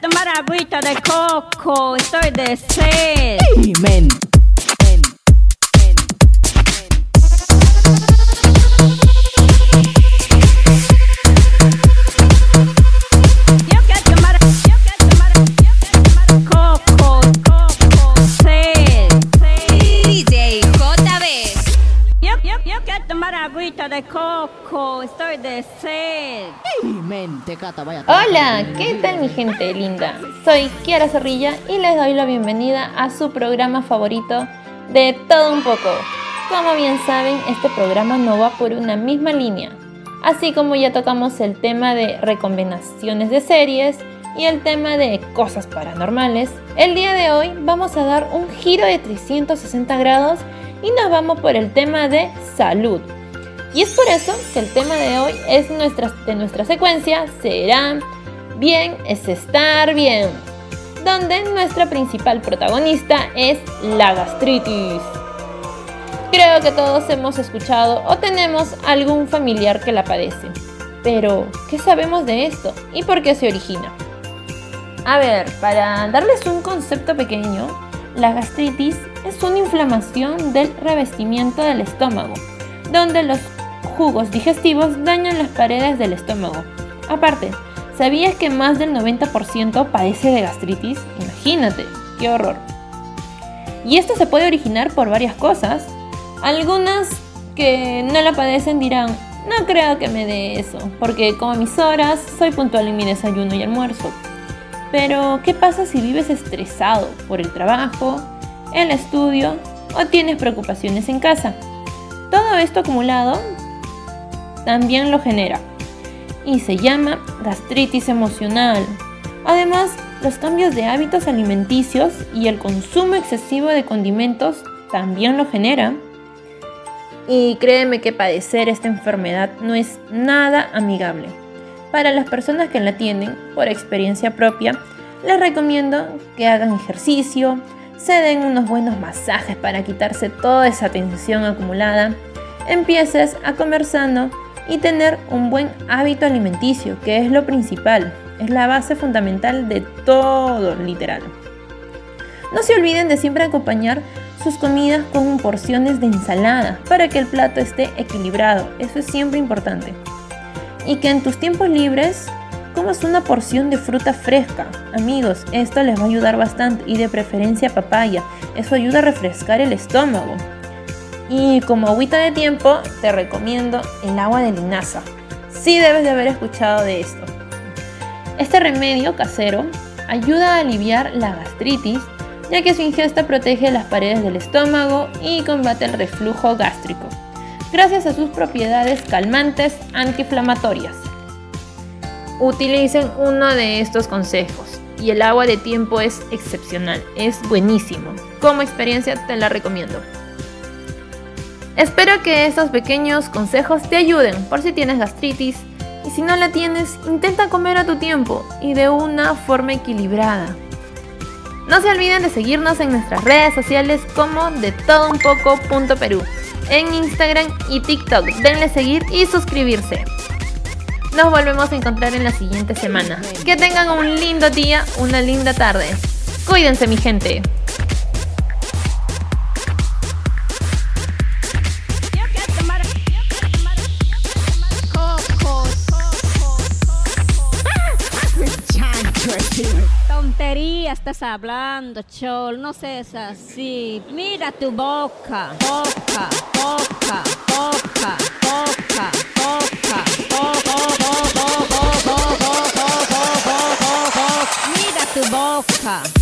tomar agüita de coco, estoy de sed. Men. Tomar agüita de coco, estoy de sed. Men. Tecata, vaya. Hola, ¿qué tal mi gente linda? Soy Kiara Zorrilla y les doy la bienvenida a su programa favorito de todo un poco. Como bien saben, este programa no va por una misma línea. Así como ya tocamos el tema de recomendaciones de series y el tema de cosas paranormales, el día de hoy vamos a dar un giro de 360 grados y nos vamos por el tema de salud. Y es por eso que el tema de hoy es nuestra, de nuestra secuencia será Bien es estar bien, donde nuestra principal protagonista es la gastritis. Creo que todos hemos escuchado o tenemos algún familiar que la padece. Pero, ¿qué sabemos de esto y por qué se origina? A ver, para darles un concepto pequeño, la gastritis es una inflamación del revestimiento del estómago, donde los jugos digestivos dañan las paredes del estómago. Aparte, ¿sabías que más del 90% padece de gastritis? Imagínate, qué horror. Y esto se puede originar por varias cosas. Algunas que no la padecen dirán, no creo que me dé eso, porque como mis horas, soy puntual en mi desayuno y almuerzo. Pero, ¿qué pasa si vives estresado por el trabajo, el estudio o tienes preocupaciones en casa? Todo esto acumulado también lo genera y se llama gastritis emocional. Además, los cambios de hábitos alimenticios y el consumo excesivo de condimentos también lo generan. Y créeme que padecer esta enfermedad no es nada amigable. Para las personas que la tienen, por experiencia propia, les recomiendo que hagan ejercicio, se den unos buenos masajes para quitarse toda esa tensión acumulada, empieces a comer sano y tener un buen hábito alimenticio, que es lo principal, es la base fundamental de todo, literal. No se olviden de siempre acompañar sus comidas con porciones de ensalada para que el plato esté equilibrado, eso es siempre importante. Y que en tus tiempos libres comas una porción de fruta fresca. Amigos, esto les va a ayudar bastante y de preferencia papaya, eso ayuda a refrescar el estómago. Y como agüita de tiempo, te recomiendo el agua de linaza. Sí debes de haber escuchado de esto. Este remedio casero ayuda a aliviar la gastritis, ya que su ingesta protege las paredes del estómago y combate el reflujo gástrico, gracias a sus propiedades calmantes antiinflamatorias. Utilicen uno de estos consejos y el agua de tiempo es excepcional, es buenísimo. Como experiencia te la recomiendo. Espero que estos pequeños consejos te ayuden por si tienes gastritis y si no la tienes, intenta comer a tu tiempo y de una forma equilibrada. No se olviden de seguirnos en nuestras redes sociales como de todo un poco.perú, en Instagram y TikTok. Denle seguir y suscribirse. Nos volvemos a encontrar en la siguiente semana. Que tengan un lindo día, una linda tarde. Cuídense mi gente. Estás hablando, chol, no seas así. Mira tu boca, boca, boca, boca, boca, boca, boca, Mira tu boca.